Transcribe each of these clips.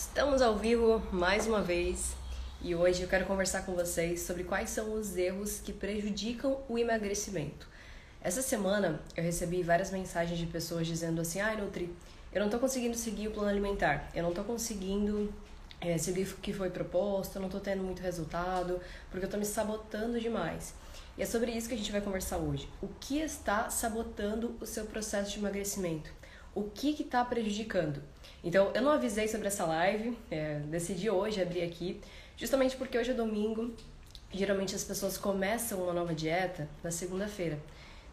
Estamos ao vivo mais uma vez e hoje eu quero conversar com vocês sobre quais são os erros que prejudicam o emagrecimento. Essa semana eu recebi várias mensagens de pessoas dizendo assim: ai, Nutri, eu não tô conseguindo seguir o plano alimentar, eu não tô conseguindo é, seguir o que foi proposto, eu não tô tendo muito resultado, porque eu tô me sabotando demais. E é sobre isso que a gente vai conversar hoje. O que está sabotando o seu processo de emagrecimento? O que está prejudicando? Então, eu não avisei sobre essa live, é, decidi hoje abrir aqui, justamente porque hoje é domingo, geralmente as pessoas começam uma nova dieta na segunda-feira.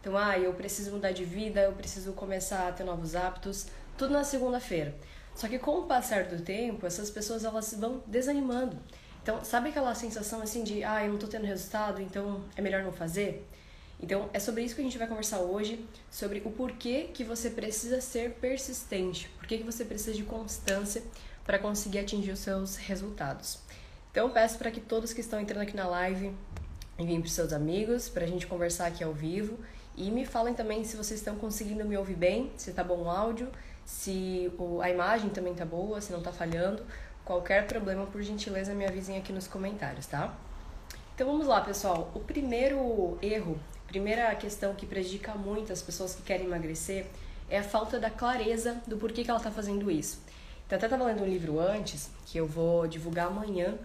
Então, ah, eu preciso mudar de vida, eu preciso começar a ter novos hábitos, tudo na segunda-feira. Só que com o passar do tempo, essas pessoas elas vão desanimando. Então, sabe aquela sensação assim de, ah, eu não tô tendo resultado, então é melhor não fazer? Então, é sobre isso que a gente vai conversar hoje, sobre o porquê que você precisa ser persistente, porquê que você precisa de constância para conseguir atingir os seus resultados. Então, peço para que todos que estão entrando aqui na live enviem para seus amigos, para a gente conversar aqui ao vivo. E me falem também se vocês estão conseguindo me ouvir bem, se está bom o áudio, se a imagem também está boa, se não está falhando. Qualquer problema, por gentileza, me avisem aqui nos comentários, tá? Então vamos lá, pessoal. O primeiro erro primeira questão que prejudica muito as pessoas que querem emagrecer é a falta da clareza do porquê que ela está fazendo isso. Então, até estava lendo um livro antes, que eu vou divulgar amanhã,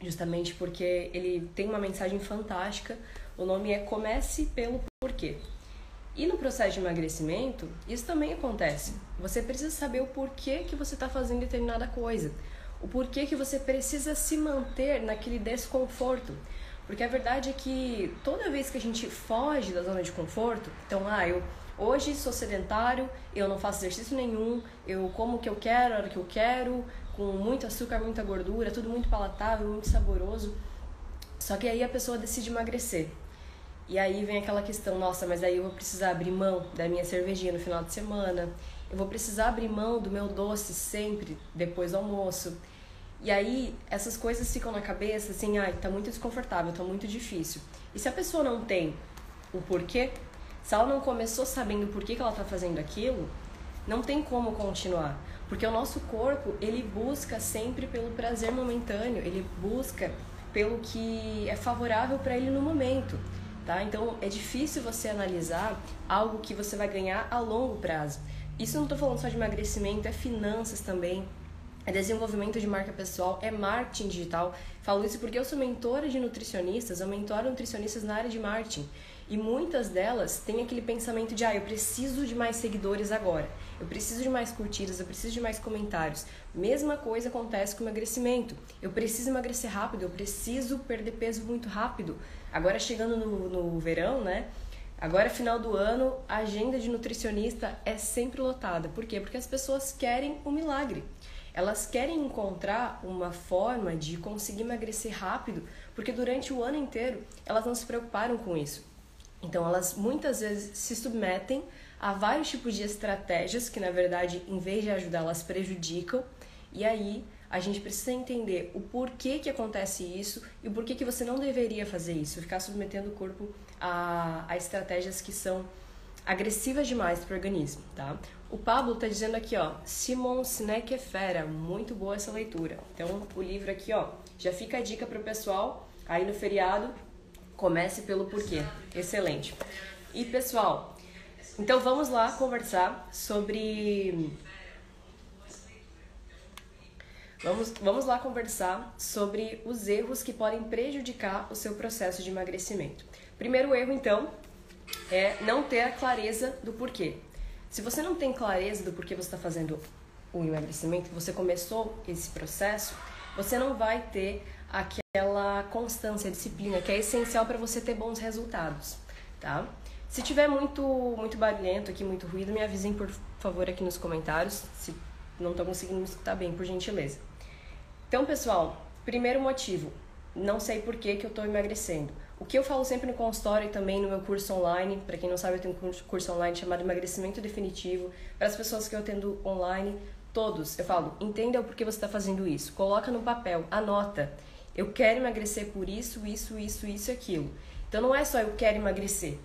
justamente porque ele tem uma mensagem fantástica. O nome é Comece pelo Porquê. E no processo de emagrecimento, isso também acontece. Você precisa saber o porquê que você está fazendo determinada coisa. O porquê que você precisa se manter naquele desconforto. Porque a verdade é que toda vez que a gente foge da zona de conforto, então, ah, eu hoje sou sedentário, eu não faço exercício nenhum, eu como o que eu quero, a hora que eu quero, com muito açúcar, muita gordura, tudo muito palatável, muito saboroso. Só que aí a pessoa decide emagrecer. E aí vem aquela questão, nossa, mas aí eu vou precisar abrir mão da minha cervejinha no final de semana, eu vou precisar abrir mão do meu doce sempre depois do almoço. E aí essas coisas ficam na cabeça assim, ai, tá muito desconfortável, tá muito difícil. E se a pessoa não tem o porquê, se ela não começou sabendo por que, que ela tá fazendo aquilo, não tem como continuar. Porque o nosso corpo, ele busca sempre pelo prazer momentâneo, ele busca pelo que é favorável para ele no momento, tá? Então é difícil você analisar algo que você vai ganhar a longo prazo. Isso não estou falando só de emagrecimento, é finanças também, é desenvolvimento de marca pessoal, é marketing digital. Falo isso porque eu sou mentora de nutricionistas, eu mentoro nutricionistas na área de marketing. E muitas delas têm aquele pensamento de, ah, eu preciso de mais seguidores agora, eu preciso de mais curtidas, eu preciso de mais comentários. Mesma coisa acontece com o emagrecimento. Eu preciso emagrecer rápido, eu preciso perder peso muito rápido. Agora chegando no, no verão, né? Agora, final do ano, a agenda de nutricionista é sempre lotada. Por quê? Porque as pessoas querem o um milagre. Elas querem encontrar uma forma de conseguir emagrecer rápido, porque durante o ano inteiro elas não se preocuparam com isso. Então, elas muitas vezes se submetem a vários tipos de estratégias que, na verdade, em vez de ajudar, elas prejudicam. E aí, a gente precisa entender o porquê que acontece isso e o porquê que você não deveria fazer isso, ficar submetendo o corpo a, a estratégias que são agressivas demais para o organismo, tá? O Pablo está dizendo aqui, ó, Simon Sinek é fera, muito boa essa leitura. Então, o livro aqui, ó, já fica a dica para o pessoal aí no feriado, comece pelo porquê. Excelente. E pessoal, então vamos lá conversar sobre Vamos, vamos lá conversar sobre os erros que podem prejudicar o seu processo de emagrecimento. Primeiro erro, então, é não ter a clareza do porquê. Se você não tem clareza do porquê você está fazendo o emagrecimento, você começou esse processo, você não vai ter aquela constância, disciplina que é essencial para você ter bons resultados, tá? Se tiver muito muito barulhento aqui, muito ruído, me avisem por favor aqui nos comentários, se não estão conseguindo me escutar bem, por gentileza. Então, pessoal, primeiro motivo, não sei por que, que eu estou emagrecendo. O que eu falo sempre no consultório e também no meu curso online, para quem não sabe, eu tenho um curso online chamado Emagrecimento Definitivo. Para as pessoas que eu atendo online, todos, eu falo, entenda o porquê você está fazendo isso. Coloca no papel, anota. Eu quero emagrecer por isso, isso, isso, isso e aquilo. Então não é só eu quero emagrecer.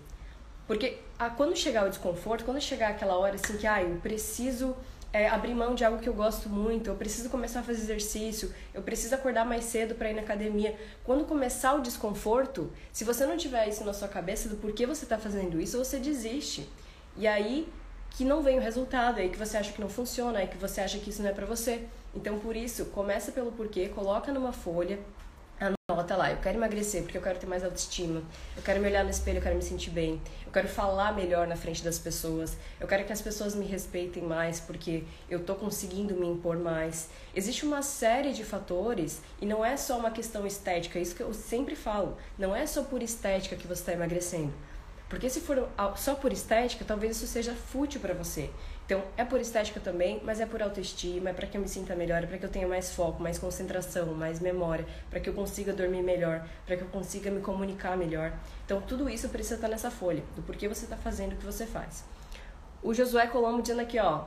Porque ah, quando chegar o desconforto, quando chegar aquela hora assim que ah, eu preciso é, abrir mão de algo que eu gosto muito, eu preciso começar a fazer exercício, eu preciso acordar mais cedo para ir na academia. Quando começar o desconforto, se você não tiver isso na sua cabeça do porquê você está fazendo isso, você desiste. E aí que não vem o resultado, aí que você acha que não funciona, aí que você acha que isso não é para você. Então, por isso, começa pelo porquê, coloca numa folha, Anota lá, eu quero emagrecer porque eu quero ter mais autoestima. Eu quero me olhar no espelho, eu quero me sentir bem. Eu quero falar melhor na frente das pessoas. Eu quero que as pessoas me respeitem mais porque eu tô conseguindo me impor mais. Existe uma série de fatores e não é só uma questão estética, é isso que eu sempre falo. Não é só por estética que você está emagrecendo. Porque se for só por estética, talvez isso seja fútil para você. Então, é por estética também, mas é por autoestima, é para que eu me sinta melhor, é para que eu tenha mais foco, mais concentração, mais memória, para que eu consiga dormir melhor, para que eu consiga me comunicar melhor. Então, tudo isso precisa estar nessa folha, do porquê você está fazendo o que você faz. O Josué Colombo dizendo aqui, ó.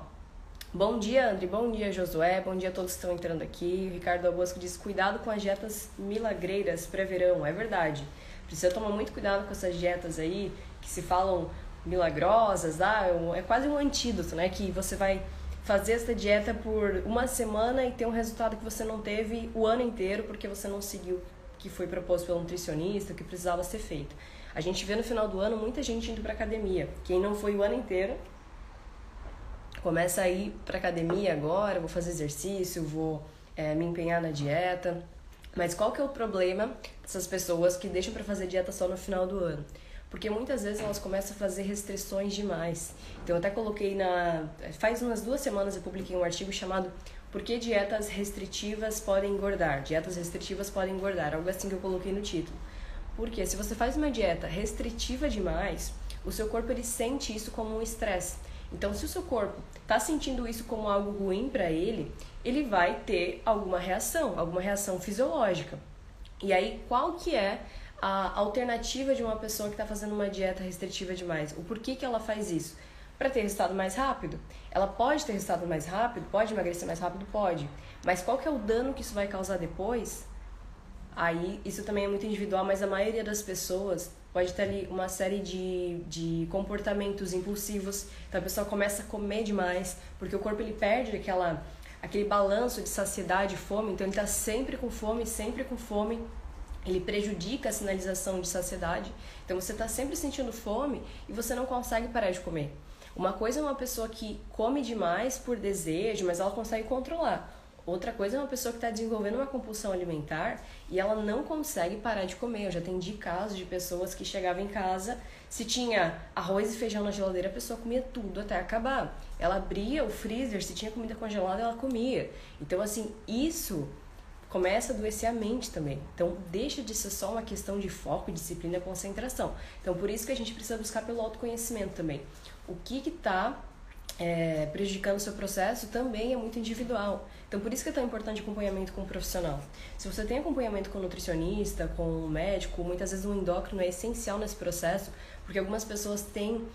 Bom dia, André. Bom dia, Josué. Bom dia a todos que estão entrando aqui. O Ricardo Albosco diz: cuidado com as dietas milagreiras pré-verão. É verdade. Precisa tomar muito cuidado com essas dietas aí que se falam milagrosas, ah, é quase um antídoto, né? Que você vai fazer essa dieta por uma semana e ter um resultado que você não teve o ano inteiro porque você não seguiu o que foi proposto pelo nutricionista, o que precisava ser feito. A gente vê no final do ano muita gente indo para academia. Quem não foi o ano inteiro começa a ir para academia agora, vou fazer exercício, vou é, me empenhar na dieta. Mas qual que é o problema dessas pessoas que deixam para fazer dieta só no final do ano? Porque muitas vezes elas começam a fazer restrições demais. Então, eu até coloquei na. Faz umas duas semanas eu publiquei um artigo chamado Por que dietas restritivas podem engordar? Dietas restritivas podem engordar, algo assim que eu coloquei no título. Porque se você faz uma dieta restritiva demais, o seu corpo ele sente isso como um estresse. Então, se o seu corpo está sentindo isso como algo ruim para ele, ele vai ter alguma reação, alguma reação fisiológica. E aí, qual que é a alternativa de uma pessoa que está fazendo uma dieta restritiva demais. O porquê que ela faz isso? Para ter resultado mais rápido. Ela pode ter resultado mais rápido, pode emagrecer mais rápido, pode. Mas qual que é o dano que isso vai causar depois? Aí, isso também é muito individual, mas a maioria das pessoas pode ter ali uma série de, de comportamentos impulsivos. Então a pessoa começa a comer demais, porque o corpo ele perde aquela, aquele balanço de saciedade e fome, então ele está sempre com fome, sempre com fome ele prejudica a sinalização de saciedade. Então você está sempre sentindo fome e você não consegue parar de comer. Uma coisa é uma pessoa que come demais por desejo, mas ela consegue controlar. Outra coisa é uma pessoa que está desenvolvendo uma compulsão alimentar e ela não consegue parar de comer. Eu já atendi casos de pessoas que chegavam em casa, se tinha arroz e feijão na geladeira, a pessoa comia tudo até acabar. Ela abria o freezer, se tinha comida congelada, ela comia. Então, assim, isso começa a adoecer a mente também. Então, deixa de ser só uma questão de foco, disciplina e concentração. Então, por isso que a gente precisa buscar pelo autoconhecimento também. O que está é, prejudicando o seu processo também é muito individual. Então, por isso que é tão importante acompanhamento com um profissional. Se você tem acompanhamento com um nutricionista, com um médico, muitas vezes um endócrino é essencial nesse processo, porque algumas pessoas têm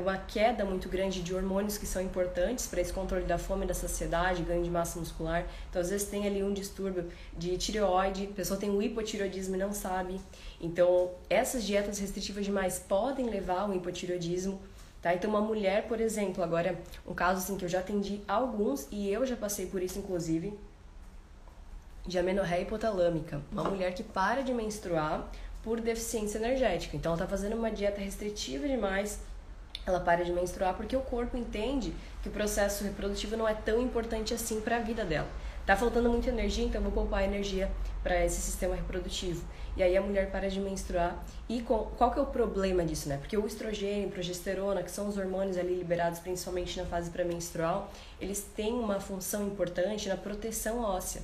uma queda muito grande de hormônios que são importantes para esse controle da fome, da saciedade, ganho de massa muscular. Então, às vezes, tem ali um distúrbio de tireoide, a pessoa tem um hipotireoidismo e não sabe. Então, essas dietas restritivas demais podem levar ao hipotireoidismo. Tá? Então, uma mulher, por exemplo, agora, um caso assim que eu já atendi alguns e eu já passei por isso, inclusive, de amenorreia hipotalâmica. Uma mulher que para de menstruar por deficiência energética. Então, ela está fazendo uma dieta restritiva demais ela para de menstruar porque o corpo entende que o processo reprodutivo não é tão importante assim para a vida dela. Tá faltando muita energia, então vou poupar energia para esse sistema reprodutivo. E aí a mulher para de menstruar. E com, qual que é o problema disso, né? Porque o estrogênio, progesterona, que são os hormônios ali liberados principalmente na fase pré-menstrual, eles têm uma função importante na proteção óssea.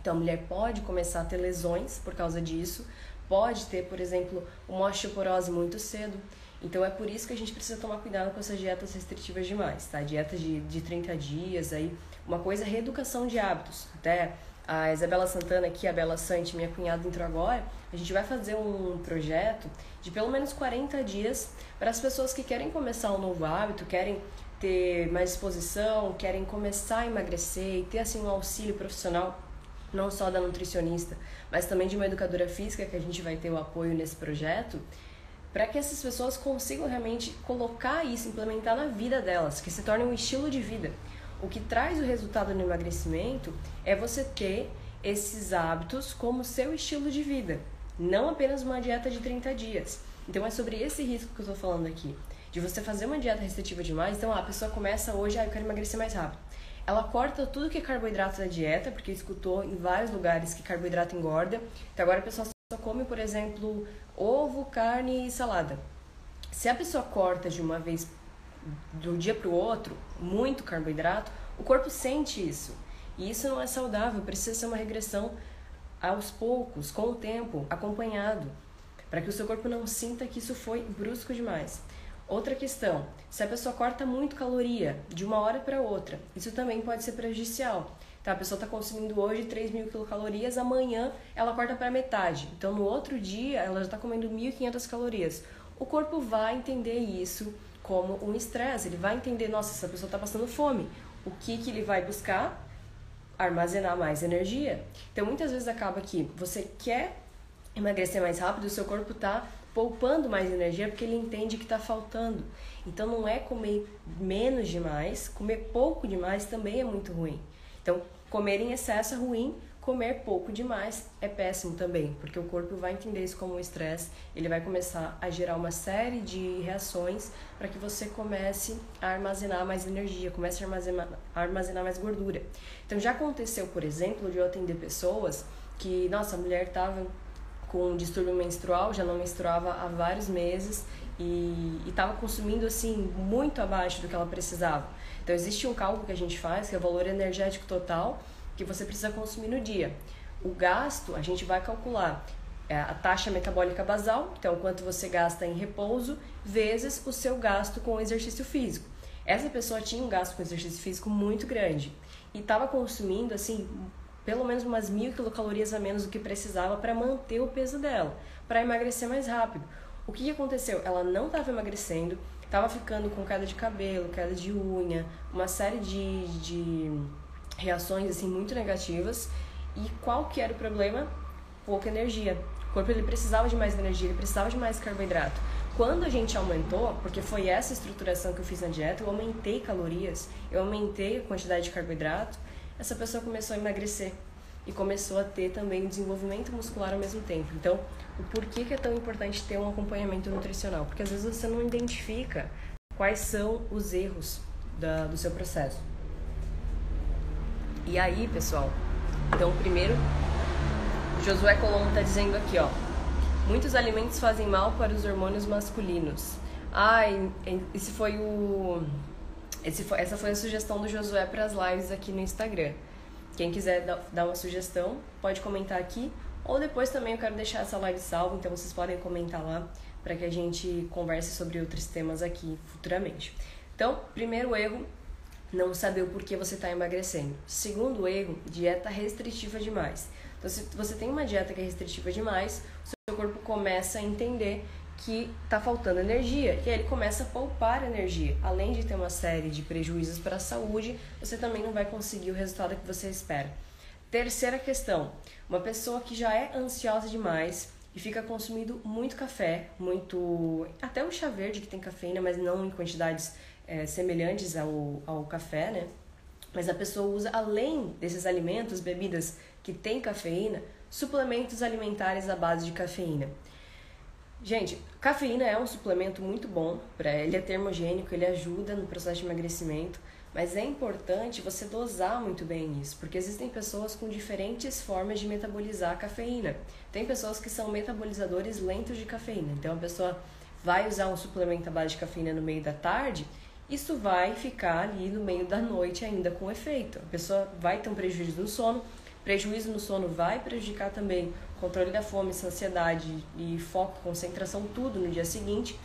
Então a mulher pode começar a ter lesões por causa disso, pode ter, por exemplo, uma osteoporose muito cedo. Então é por isso que a gente precisa tomar cuidado com essas dietas restritivas demais, tá? Dietas de, de 30 dias, aí uma coisa é reeducação de hábitos. Até a Isabela Santana aqui, a Bela Sante, minha cunhada entrou agora, a gente vai fazer um projeto de pelo menos 40 dias para as pessoas que querem começar um novo hábito, querem ter mais disposição, querem começar a emagrecer e ter assim um auxílio profissional não só da nutricionista, mas também de uma educadora física que a gente vai ter o apoio nesse projeto para que essas pessoas consigam realmente colocar isso, implementar na vida delas, que se torne um estilo de vida. O que traz o resultado no emagrecimento é você ter esses hábitos como seu estilo de vida, não apenas uma dieta de 30 dias. Então é sobre esse risco que eu estou falando aqui. De você fazer uma dieta restritiva demais, então a pessoa começa hoje, ah, eu quero emagrecer mais rápido. Ela corta tudo que é carboidrato da dieta, porque escutou em vários lugares que carboidrato engorda. Então agora a pessoa só come, por exemplo, ovo, carne e salada. Se a pessoa corta de uma vez do dia para o outro muito carboidrato, o corpo sente isso. E isso não é saudável, precisa ser uma regressão aos poucos, com o tempo, acompanhado, para que o seu corpo não sinta que isso foi brusco demais. Outra questão, se a pessoa corta muito caloria de uma hora para outra, isso também pode ser prejudicial. Tá, a pessoa está consumindo hoje 3 mil quilocalorias, amanhã ela corta para metade. Então, no outro dia, ela já está comendo 1.500 calorias. O corpo vai entender isso como um estresse. Ele vai entender, nossa, essa pessoa está passando fome. O que, que ele vai buscar? Armazenar mais energia. Então, muitas vezes acaba que você quer emagrecer mais rápido, o seu corpo está poupando mais energia porque ele entende que está faltando. Então, não é comer menos demais, comer pouco demais também é muito ruim. Então, comer em excesso é ruim, comer pouco demais é péssimo também, porque o corpo vai entender isso como um estresse, ele vai começar a gerar uma série de reações para que você comece a armazenar mais energia, comece a armazenar, mais gordura. Então, já aconteceu, por exemplo, de eu atender pessoas que, nossa, a mulher estava com um distúrbio menstrual, já não menstruava há vários meses e estava consumindo assim muito abaixo do que ela precisava. Então existe um cálculo que a gente faz, que é o valor energético total que você precisa consumir no dia. O gasto, a gente vai calcular é, a taxa metabólica basal, então quanto você gasta em repouso, vezes o seu gasto com exercício físico. Essa pessoa tinha um gasto com exercício físico muito grande e estava consumindo assim pelo menos umas mil quilocalorias a menos do que precisava para manter o peso dela, para emagrecer mais rápido. O que aconteceu? Ela não estava emagrecendo, Tava ficando com queda de cabelo, queda de unha, uma série de, de reações assim muito negativas. E qual que era o problema? Pouca energia. O corpo ele precisava de mais energia, ele precisava de mais carboidrato. Quando a gente aumentou, porque foi essa estruturação que eu fiz na dieta, eu aumentei calorias, eu aumentei a quantidade de carboidrato, essa pessoa começou a emagrecer e começou a ter também desenvolvimento muscular ao mesmo tempo. Então, o porquê que é tão importante ter um acompanhamento nutricional? Porque às vezes você não identifica quais são os erros da, do seu processo. E aí, pessoal, então primeiro, Josué Colombo está dizendo aqui, ó, muitos alimentos fazem mal para os hormônios masculinos. Ai, esse foi o, foi, essa foi a sugestão do Josué para as lives aqui no Instagram. Quem quiser dar uma sugestão, pode comentar aqui. Ou depois também eu quero deixar essa live salva, então vocês podem comentar lá para que a gente converse sobre outros temas aqui futuramente. Então, primeiro erro, não saber o porquê você está emagrecendo. Segundo erro, dieta restritiva demais. Então, se você tem uma dieta que é restritiva demais, o seu corpo começa a entender que está faltando energia. E aí ele começa a poupar energia. Além de ter uma série de prejuízos para a saúde, você também não vai conseguir o resultado que você espera. Terceira questão: uma pessoa que já é ansiosa demais e fica consumindo muito café, muito. até o chá verde que tem cafeína, mas não em quantidades é, semelhantes ao, ao café, né? Mas a pessoa usa, além desses alimentos, bebidas que têm cafeína, suplementos alimentares à base de cafeína. Gente, cafeína é um suplemento muito bom, para ele é termogênico, ele ajuda no processo de emagrecimento, mas é importante você dosar muito bem isso, porque existem pessoas com diferentes formas de metabolizar a cafeína. Tem pessoas que são metabolizadores lentos de cafeína, então a pessoa vai usar um suplemento à base de cafeína no meio da tarde, isso vai ficar ali no meio da noite ainda com efeito. A pessoa vai ter um prejuízo no sono, prejuízo no sono vai prejudicar também controle da fome, saciedade e foco, concentração, tudo no dia seguinte.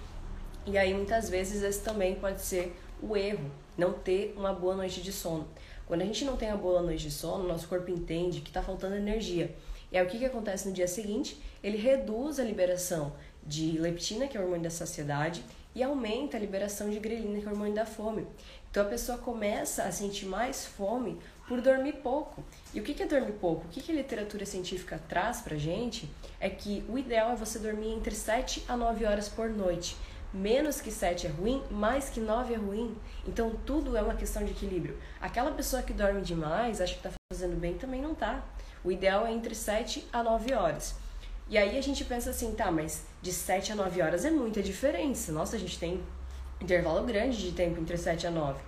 E aí muitas vezes esse também pode ser o erro, não ter uma boa noite de sono. Quando a gente não tem uma boa noite de sono, nosso corpo entende que está faltando energia. E aí o que, que acontece no dia seguinte? Ele reduz a liberação de leptina, que é o hormônio da saciedade, e aumenta a liberação de grelina, que é o hormônio da fome. Então a pessoa começa a sentir mais fome por dormir pouco. E o que é dormir pouco? O que a literatura científica traz pra gente é que o ideal é você dormir entre 7 a 9 horas por noite. menos que 7 é ruim, mais que 9 é ruim. Então tudo é uma questão de equilíbrio. Aquela pessoa que dorme demais, acha que está fazendo bem, também não tá. O ideal é entre 7 a 9 horas. E aí a gente pensa assim, tá, mas de 7 a 9 horas é muita diferença. Nossa, a gente tem intervalo grande de tempo entre 7 a 9.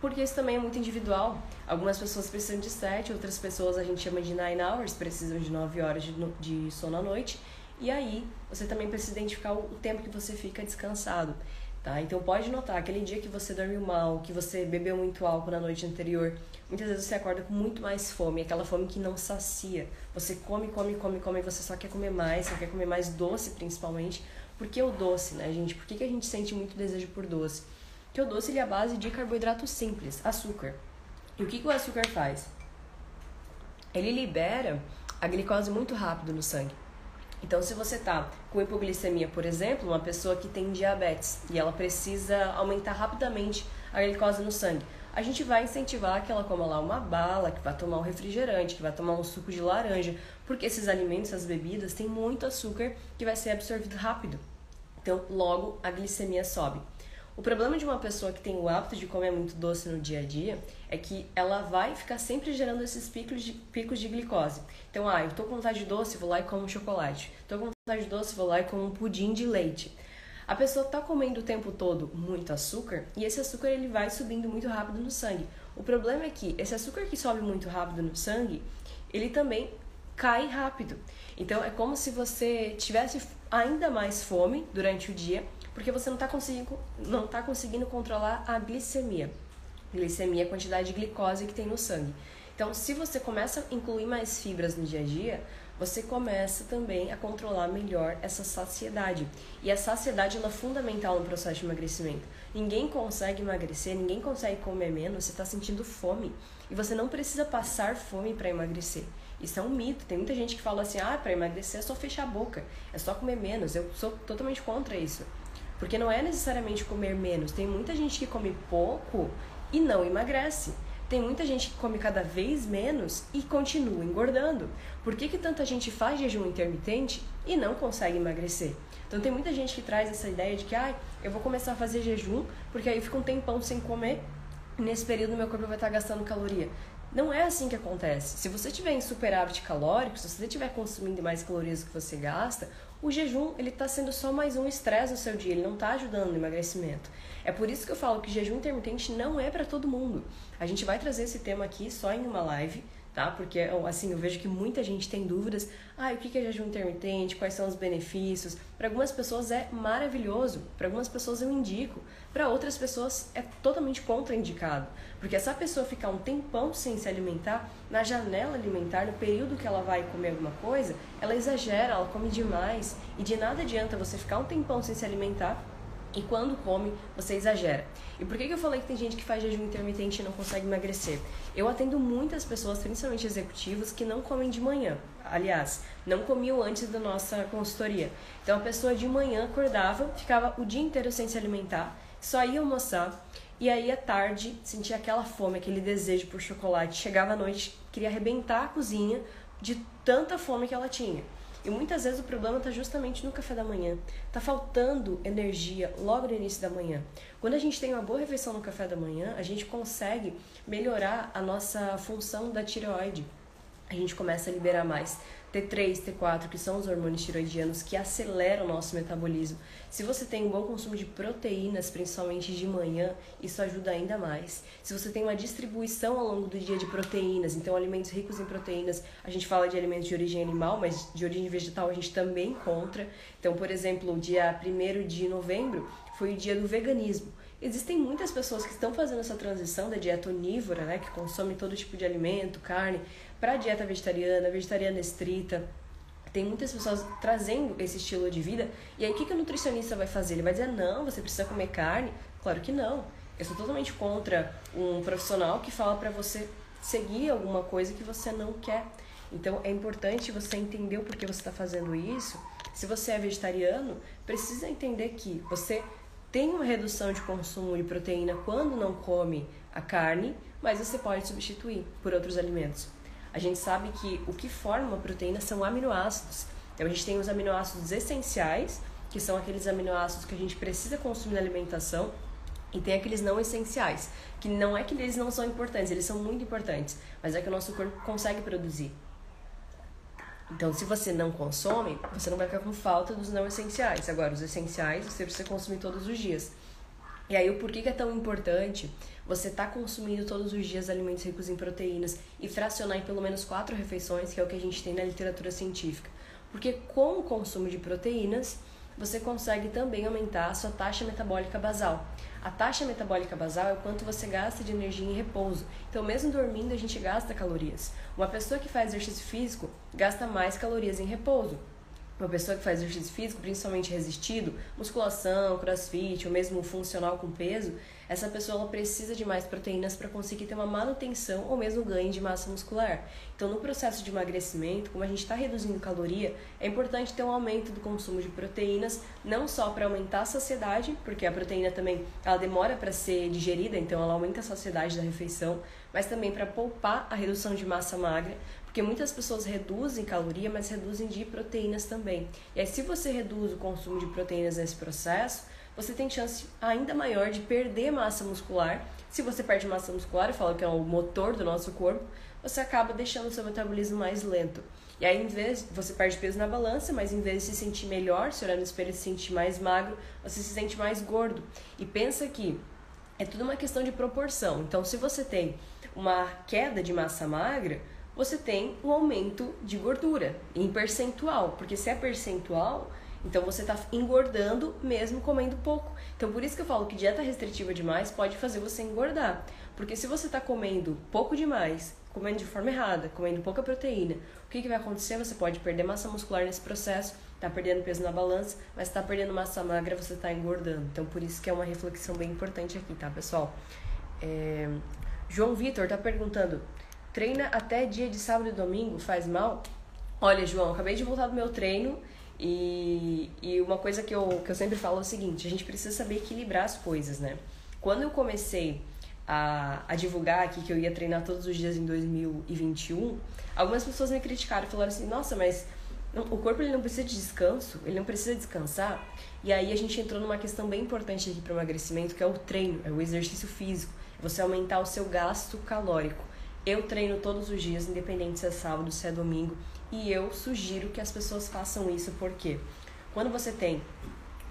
Porque isso também é muito individual. Algumas pessoas precisam de 7, outras pessoas a gente chama de 9 hours, precisam de 9 horas de, de sono à noite. E aí, você também precisa identificar o tempo que você fica descansado. Tá? Então pode notar, aquele dia que você dormiu mal, que você bebeu muito álcool na noite anterior, muitas vezes você acorda com muito mais fome, aquela fome que não sacia. Você come, come, come, come, você só quer comer mais, só quer comer mais doce principalmente. Por que o doce, né, gente? Por que, que a gente sente muito desejo por doce? Porque o doce ele é a base de carboidrato simples, açúcar. E o que, que o açúcar faz? Ele libera a glicose muito rápido no sangue. Então, se você tá com hipoglicemia, por exemplo, uma pessoa que tem diabetes e ela precisa aumentar rapidamente a glicose no sangue, a gente vai incentivar que ela coma lá uma bala, que vai tomar um refrigerante, que vai tomar um suco de laranja, porque esses alimentos, essas bebidas, têm muito açúcar que vai ser absorvido rápido. Então, logo a glicemia sobe. O problema de uma pessoa que tem o hábito de comer muito doce no dia a dia é que ela vai ficar sempre gerando esses picos de, picos de glicose. Então, ah, eu tô com vontade de doce, vou lá e como um chocolate. Tô com vontade de doce, vou lá e como um pudim de leite. A pessoa tá comendo o tempo todo muito açúcar e esse açúcar ele vai subindo muito rápido no sangue. O problema é que esse açúcar que sobe muito rápido no sangue, ele também cai rápido. Então é como se você tivesse ainda mais fome durante o dia porque você não está conseguindo, não tá conseguindo controlar a glicemia. Glicemia é a quantidade de glicose que tem no sangue. Então, se você começa a incluir mais fibras no dia a dia, você começa também a controlar melhor essa saciedade. E a saciedade ela é fundamental no processo de emagrecimento. Ninguém consegue emagrecer, ninguém consegue comer menos, você está sentindo fome. E você não precisa passar fome para emagrecer. Isso é um mito. Tem muita gente que fala assim: ah, para emagrecer é só fechar a boca, é só comer menos. Eu sou totalmente contra isso. Porque não é necessariamente comer menos. Tem muita gente que come pouco e não emagrece. Tem muita gente que come cada vez menos e continua engordando. Por que, que tanta gente faz jejum intermitente e não consegue emagrecer? Então tem muita gente que traz essa ideia de que ah, eu vou começar a fazer jejum porque aí eu fico um tempão sem comer e nesse período meu corpo vai estar gastando caloria. Não é assim que acontece. Se você tiver em superávit calórico, se você estiver consumindo mais calorias do que você gasta, o jejum ele está sendo só mais um estresse no seu dia, ele não está ajudando no emagrecimento. É por isso que eu falo que jejum intermitente não é para todo mundo. A gente vai trazer esse tema aqui só em uma live, tá? Porque assim, eu vejo que muita gente tem dúvidas. Ah, o que é jejum intermitente? Quais são os benefícios? Para algumas pessoas é maravilhoso, para algumas pessoas eu indico, para outras pessoas é totalmente contraindicado. Porque essa pessoa ficar um tempão sem se alimentar, na janela alimentar, no período que ela vai comer alguma coisa, ela exagera, ela come demais. E de nada adianta você ficar um tempão sem se alimentar e quando come, você exagera. E por que, que eu falei que tem gente que faz jejum intermitente e não consegue emagrecer? Eu atendo muitas pessoas, principalmente executivos, que não comem de manhã. Aliás, não comiam antes da nossa consultoria. Então a pessoa de manhã acordava, ficava o dia inteiro sem se alimentar, só ia almoçar, e aí à tarde sentia aquela fome, aquele desejo por chocolate. Chegava à noite, queria arrebentar a cozinha de tanta fome que ela tinha. E muitas vezes o problema está justamente no café da manhã. Está faltando energia logo no início da manhã. Quando a gente tem uma boa refeição no café da manhã, a gente consegue melhorar a nossa função da tireoide. A gente começa a liberar mais T3, T4, que são os hormônios tiroidianos que aceleram o nosso metabolismo. Se você tem um bom consumo de proteínas, principalmente de manhã, isso ajuda ainda mais. Se você tem uma distribuição ao longo do dia de proteínas, então alimentos ricos em proteínas, a gente fala de alimentos de origem animal, mas de origem vegetal a gente também encontra. Então, por exemplo, o dia 1 de novembro foi o dia do veganismo. Existem muitas pessoas que estão fazendo essa transição da dieta onívora, né, que consome todo tipo de alimento, carne, para dieta vegetariana, vegetariana estrita. Tem muitas pessoas trazendo esse estilo de vida. E aí, o que, que o nutricionista vai fazer? Ele vai dizer: não, você precisa comer carne? Claro que não. Eu sou totalmente contra um profissional que fala para você seguir alguma coisa que você não quer. Então, é importante você entender o porquê você está fazendo isso. Se você é vegetariano, precisa entender que você tem uma redução de consumo de proteína quando não come a carne, mas você pode substituir por outros alimentos. A gente sabe que o que forma uma proteína são aminoácidos. Então a gente tem os aminoácidos essenciais, que são aqueles aminoácidos que a gente precisa consumir na alimentação, e tem aqueles não essenciais, que não é que eles não são importantes, eles são muito importantes, mas é que o nosso corpo consegue produzir. Então, se você não consome, você não vai ficar com falta dos não essenciais. Agora, os essenciais você precisa consumir todos os dias. E aí, o porquê que é tão importante você estar tá consumindo todos os dias alimentos ricos em proteínas e fracionar em pelo menos quatro refeições, que é o que a gente tem na literatura científica. Porque com o consumo de proteínas, você consegue também aumentar a sua taxa metabólica basal. A taxa metabólica basal é o quanto você gasta de energia em repouso. Então, mesmo dormindo, a gente gasta calorias. Uma pessoa que faz exercício físico gasta mais calorias em repouso. Uma pessoa que faz exercício físico, principalmente resistido, musculação, crossfit ou mesmo funcional com peso, essa pessoa precisa de mais proteínas para conseguir ter uma manutenção ou mesmo ganho de massa muscular. Então, no processo de emagrecimento, como a gente está reduzindo caloria, é importante ter um aumento do consumo de proteínas, não só para aumentar a saciedade, porque a proteína também ela demora para ser digerida, então ela aumenta a saciedade da refeição, mas também para poupar a redução de massa magra, porque muitas pessoas reduzem caloria, mas reduzem de proteínas também. E aí, se você reduz o consumo de proteínas nesse processo, você tem chance ainda maior de perder massa muscular. Se você perde massa muscular, eu falo que é o motor do nosso corpo, você acaba deixando o seu metabolismo mais lento. E aí, em vez você perde peso na balança, mas em vez de se sentir melhor, se olhar no espelho e se sentir mais magro, você se sente mais gordo. E pensa que é tudo uma questão de proporção. Então, se você tem uma queda de massa magra, você tem um aumento de gordura em percentual, porque se é percentual, então você está engordando mesmo comendo pouco. Então por isso que eu falo que dieta restritiva demais pode fazer você engordar. Porque se você está comendo pouco demais, comendo de forma errada, comendo pouca proteína, o que, que vai acontecer? Você pode perder massa muscular nesse processo, está perdendo peso na balança, mas está perdendo massa magra, você está engordando. Então por isso que é uma reflexão bem importante aqui, tá, pessoal? É... João Vitor está perguntando: treina até dia de sábado e domingo, faz mal? Olha, João, acabei de voltar do meu treino e, e uma coisa que eu, que eu sempre falo é o seguinte: a gente precisa saber equilibrar as coisas, né? Quando eu comecei a, a divulgar aqui que eu ia treinar todos os dias em 2021, algumas pessoas me criticaram, falaram assim: nossa, mas o corpo ele não precisa de descanso, ele não precisa descansar. E aí a gente entrou numa questão bem importante aqui para o emagrecimento, que é o treino, é o exercício físico, você aumentar o seu gasto calórico. Eu treino todos os dias, independente se é sábado, se é domingo. E eu sugiro que as pessoas façam isso porque quando você tem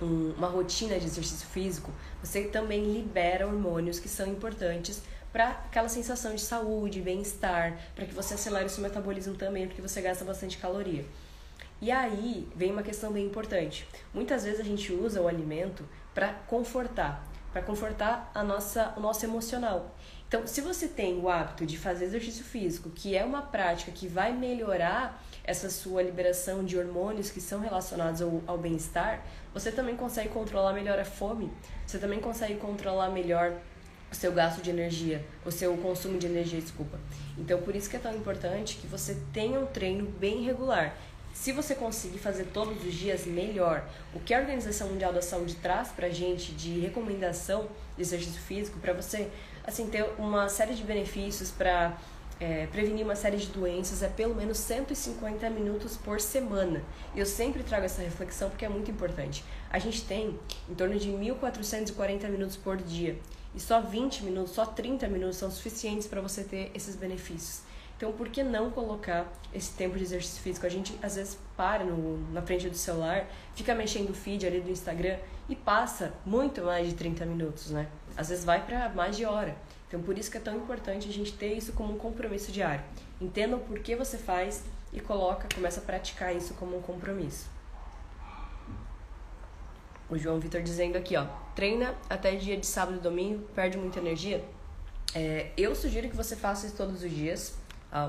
um, uma rotina de exercício físico, você também libera hormônios que são importantes para aquela sensação de saúde, bem-estar, para que você acelere o seu metabolismo também, porque você gasta bastante caloria. E aí vem uma questão bem importante. Muitas vezes a gente usa o alimento para confortar, para confortar a nossa, o nosso emocional. Então, se você tem o hábito de fazer exercício físico, que é uma prática que vai melhorar essa sua liberação de hormônios que são relacionados ao, ao bem-estar, você também consegue controlar melhor a fome, você também consegue controlar melhor o seu gasto de energia, o seu consumo de energia, desculpa. Então, por isso que é tão importante que você tenha um treino bem regular. Se você conseguir fazer todos os dias, melhor. O que a Organização Mundial da Saúde traz pra gente de recomendação de exercício físico para você assim ter uma série de benefícios para é, prevenir uma série de doenças é pelo menos 150 minutos por semana. Eu sempre trago essa reflexão porque é muito importante. A gente tem em torno de 1.440 minutos por dia e só 20 minutos, só 30 minutos são suficientes para você ter esses benefícios. Então, por que não colocar esse tempo de exercício físico? A gente às vezes para no, na frente do celular, fica mexendo o feed ali do Instagram e passa muito mais de 30 minutos, né? Às vezes vai para mais de hora. Então, por isso que é tão importante a gente ter isso como um compromisso diário. Entenda o porquê você faz e coloca, começa a praticar isso como um compromisso. O João Vitor dizendo aqui, ó, treina até dia de sábado e domingo, perde muita energia. É, eu sugiro que você faça isso todos os dias,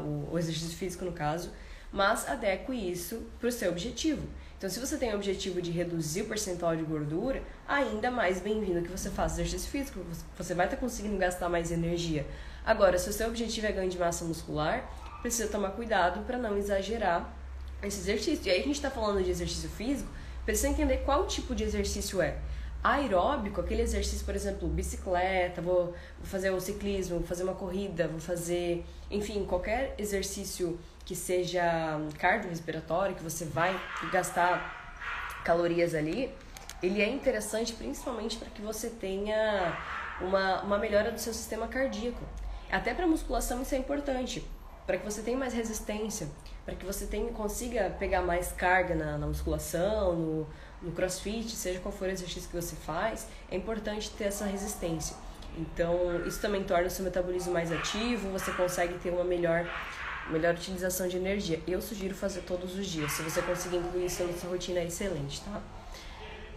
o, o exercício físico no caso, mas adeque isso para o seu objetivo. Então, se você tem o objetivo de reduzir o percentual de gordura, ainda mais bem-vindo que você faça exercício físico, você vai estar conseguindo gastar mais energia. Agora, se o seu objetivo é ganho de massa muscular, precisa tomar cuidado para não exagerar esse exercício. E aí a gente está falando de exercício físico, precisa entender qual tipo de exercício é. Aeróbico, aquele exercício, por exemplo, bicicleta, vou, fazer o ciclismo, vou fazer uma corrida, vou fazer, enfim, qualquer exercício que seja cardiorrespiratório, que você vai gastar calorias ali, ele é interessante principalmente para que você tenha uma, uma melhora do seu sistema cardíaco. Até para musculação isso é importante, para que você tenha mais resistência, para que você tenha, consiga pegar mais carga na, na musculação, no, no crossfit, seja qual for o exercício que você faz, é importante ter essa resistência. Então, isso também torna o seu metabolismo mais ativo, você consegue ter uma melhor, melhor utilização de energia. Eu sugiro fazer todos os dias. Se você conseguir incluir isso na sua rotina, é excelente, tá?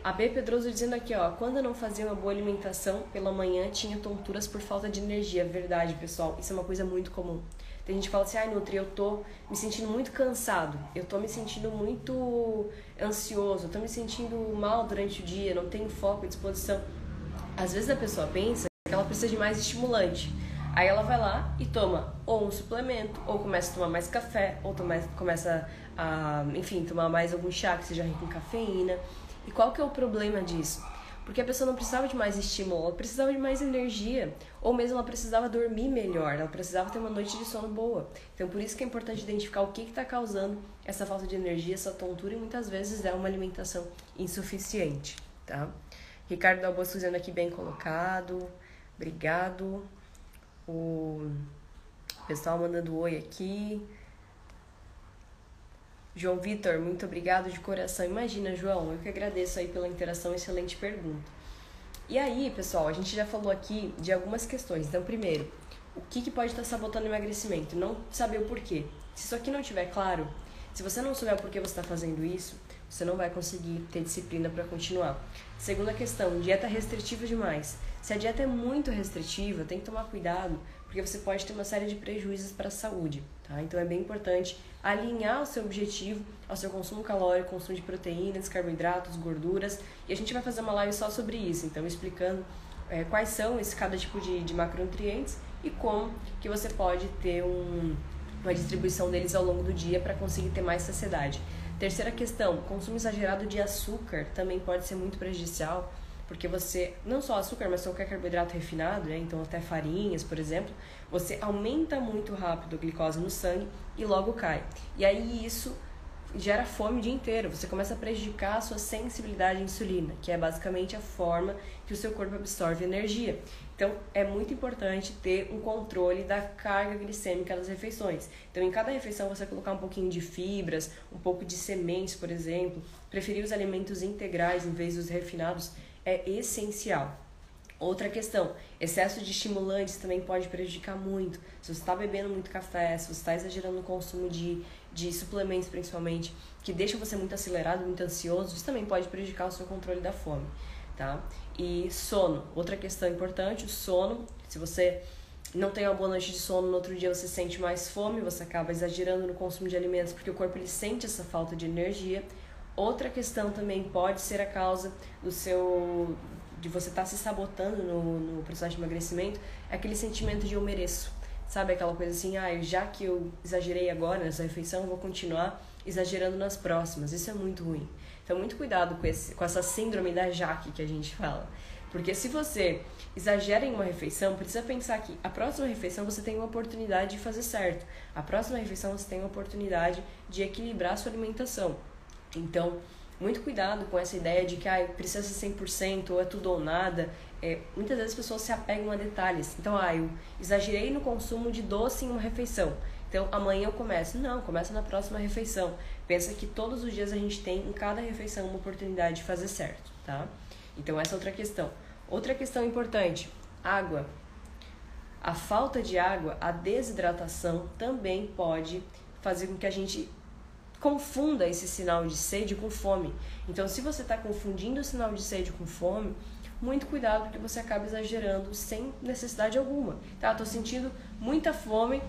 A B Pedroso dizendo aqui, ó, quando eu não fazia uma boa alimentação pela manhã, tinha tonturas por falta de energia. Verdade, pessoal, isso é uma coisa muito comum. Tem gente que fala assim, ai, Nutri, eu tô me sentindo muito cansado, eu tô me sentindo muito ansioso, eu tô me sentindo mal durante o dia, não tenho foco e disposição. Às vezes a pessoa pensa que ela precisa de mais estimulante. Aí ela vai lá e toma ou um suplemento, ou começa a tomar mais café, ou toma, começa a, enfim, tomar mais algum chá que seja rico em cafeína. E qual que é o problema disso? Porque a pessoa não precisava de mais estímulo, ela precisava de mais energia, ou mesmo ela precisava dormir melhor, ela precisava ter uma noite de sono boa. Então, por isso que é importante identificar o que está causando essa falta de energia, essa tontura, e muitas vezes é uma alimentação insuficiente, tá? Ricardo Dalbosco dizendo aqui bem colocado, obrigado. O pessoal mandando oi aqui. João Vitor, muito obrigado de coração. Imagina, João, eu que agradeço aí pela interação, excelente pergunta. E aí, pessoal, a gente já falou aqui de algumas questões. Então, primeiro, o que, que pode estar sabotando o emagrecimento? Não saber o porquê. Se isso aqui não estiver claro, se você não souber o porquê você está fazendo isso, você não vai conseguir ter disciplina para continuar. Segunda questão, dieta restritiva demais. Se a dieta é muito restritiva, tem que tomar cuidado, porque você pode ter uma série de prejuízos para a saúde. Tá? Então é bem importante alinhar o seu objetivo ao seu consumo calórico, consumo de proteínas, carboidratos, gorduras. E a gente vai fazer uma live só sobre isso, então explicando é, quais são esse cada tipo de, de macronutrientes e como que você pode ter um, uma distribuição deles ao longo do dia para conseguir ter mais saciedade. Terceira questão, consumo exagerado de açúcar também pode ser muito prejudicial porque você, não só açúcar, mas qualquer carboidrato refinado, né? então até farinhas, por exemplo, você aumenta muito rápido a glicose no sangue e logo cai. E aí isso gera fome o dia inteiro, você começa a prejudicar a sua sensibilidade à insulina, que é basicamente a forma que o seu corpo absorve energia. Então, é muito importante ter um controle da carga glicêmica das refeições. Então, em cada refeição, você colocar um pouquinho de fibras, um pouco de sementes, por exemplo, preferir os alimentos integrais em vez dos refinados é essencial. Outra questão, excesso de estimulantes também pode prejudicar muito. Se você está bebendo muito café, se você está exagerando no consumo de, de suplementos principalmente, que deixam você muito acelerado, muito ansioso, isso também pode prejudicar o seu controle da fome, tá? E sono, outra questão importante, o sono, se você não tem uma boa noite de sono, no outro dia você sente mais fome, você acaba exagerando no consumo de alimentos porque o corpo ele sente essa falta de energia. Outra questão também pode ser a causa do seu de você estar tá se sabotando no, no processo de emagrecimento, é aquele sentimento de eu mereço. Sabe aquela coisa assim, ah, já que eu exagerei agora nessa refeição, vou continuar exagerando nas próximas. Isso é muito ruim. Então, muito cuidado com, esse, com essa síndrome da Jaque que a gente fala. Porque se você exagera em uma refeição, precisa pensar que a próxima refeição você tem uma oportunidade de fazer certo. A próxima refeição você tem uma oportunidade de equilibrar a sua alimentação. Então, muito cuidado com essa ideia de que ah, precisa ser 100% ou é tudo ou nada. É, muitas vezes as pessoas se apegam a detalhes. Então, ah, eu exagerei no consumo de doce em uma refeição. Então, amanhã eu começo. Não, começa na próxima refeição. Pensa que todos os dias a gente tem em cada refeição uma oportunidade de fazer certo, tá? Então, essa é outra questão. Outra questão importante: água. A falta de água, a desidratação também pode fazer com que a gente confunda esse sinal de sede com fome. Então, se você está confundindo o sinal de sede com fome, muito cuidado porque você acaba exagerando sem necessidade alguma. Tá, tô sentindo muita fome,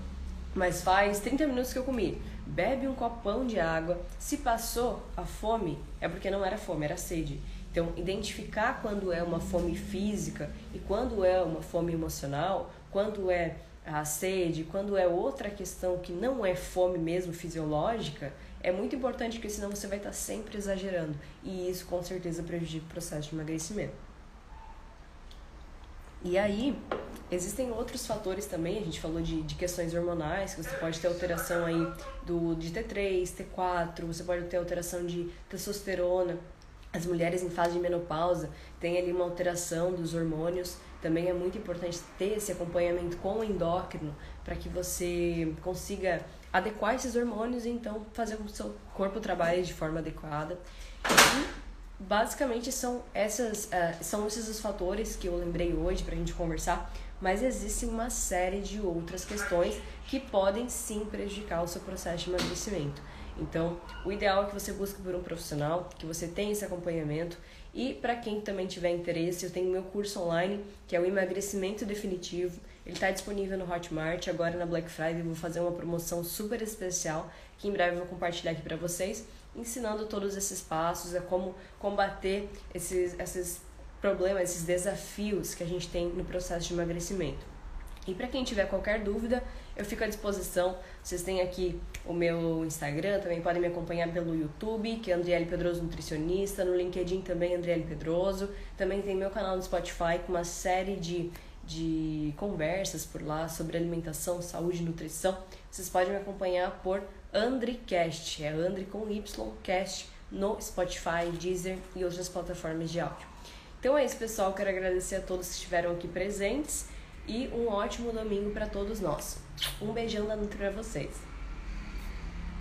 mas faz 30 minutos que eu comi. Bebe um copão de água. Se passou a fome, é porque não era fome, era sede. Então, identificar quando é uma fome física e quando é uma fome emocional, quando é a sede, quando é outra questão que não é fome mesmo fisiológica, é muito importante porque senão você vai estar sempre exagerando e isso com certeza prejudica o processo de emagrecimento. E aí, existem outros fatores também, a gente falou de, de questões hormonais, que você pode ter alteração aí do, de T3, T4, você pode ter alteração de testosterona. As mulheres em fase de menopausa têm ali uma alteração dos hormônios. Também é muito importante ter esse acompanhamento com o endócrino para que você consiga adequar esses hormônios e então fazer com que o seu corpo trabalhe de forma adequada. E basicamente são essas uh, são esses os fatores que eu lembrei hoje para a gente conversar, mas existe uma série de outras questões que podem sim prejudicar o seu processo de emagrecimento. Então, o ideal é que você busque por um profissional, que você tenha esse acompanhamento. E para quem também tiver interesse, eu tenho meu curso online, que é o Emagrecimento Definitivo. Ele está disponível no Hotmart, agora na Black Friday vou fazer uma promoção super especial, que em breve eu vou compartilhar aqui para vocês, ensinando todos esses passos, a como combater esses, esses problemas, esses desafios que a gente tem no processo de emagrecimento. E para quem tiver qualquer dúvida, eu fico à disposição. Vocês têm aqui o meu Instagram, também podem me acompanhar pelo YouTube, que é Andriele Pedroso Nutricionista, no LinkedIn também Andriele Pedroso. Também tem meu canal no Spotify com uma série de, de conversas por lá sobre alimentação, saúde e nutrição. Vocês podem me acompanhar por AndriCast, é Andri com Y Cast no Spotify, Deezer e outras plataformas de áudio. Então é isso, pessoal. Quero agradecer a todos que estiveram aqui presentes e um ótimo domingo para todos nós. Um beijão da Nutri para vocês.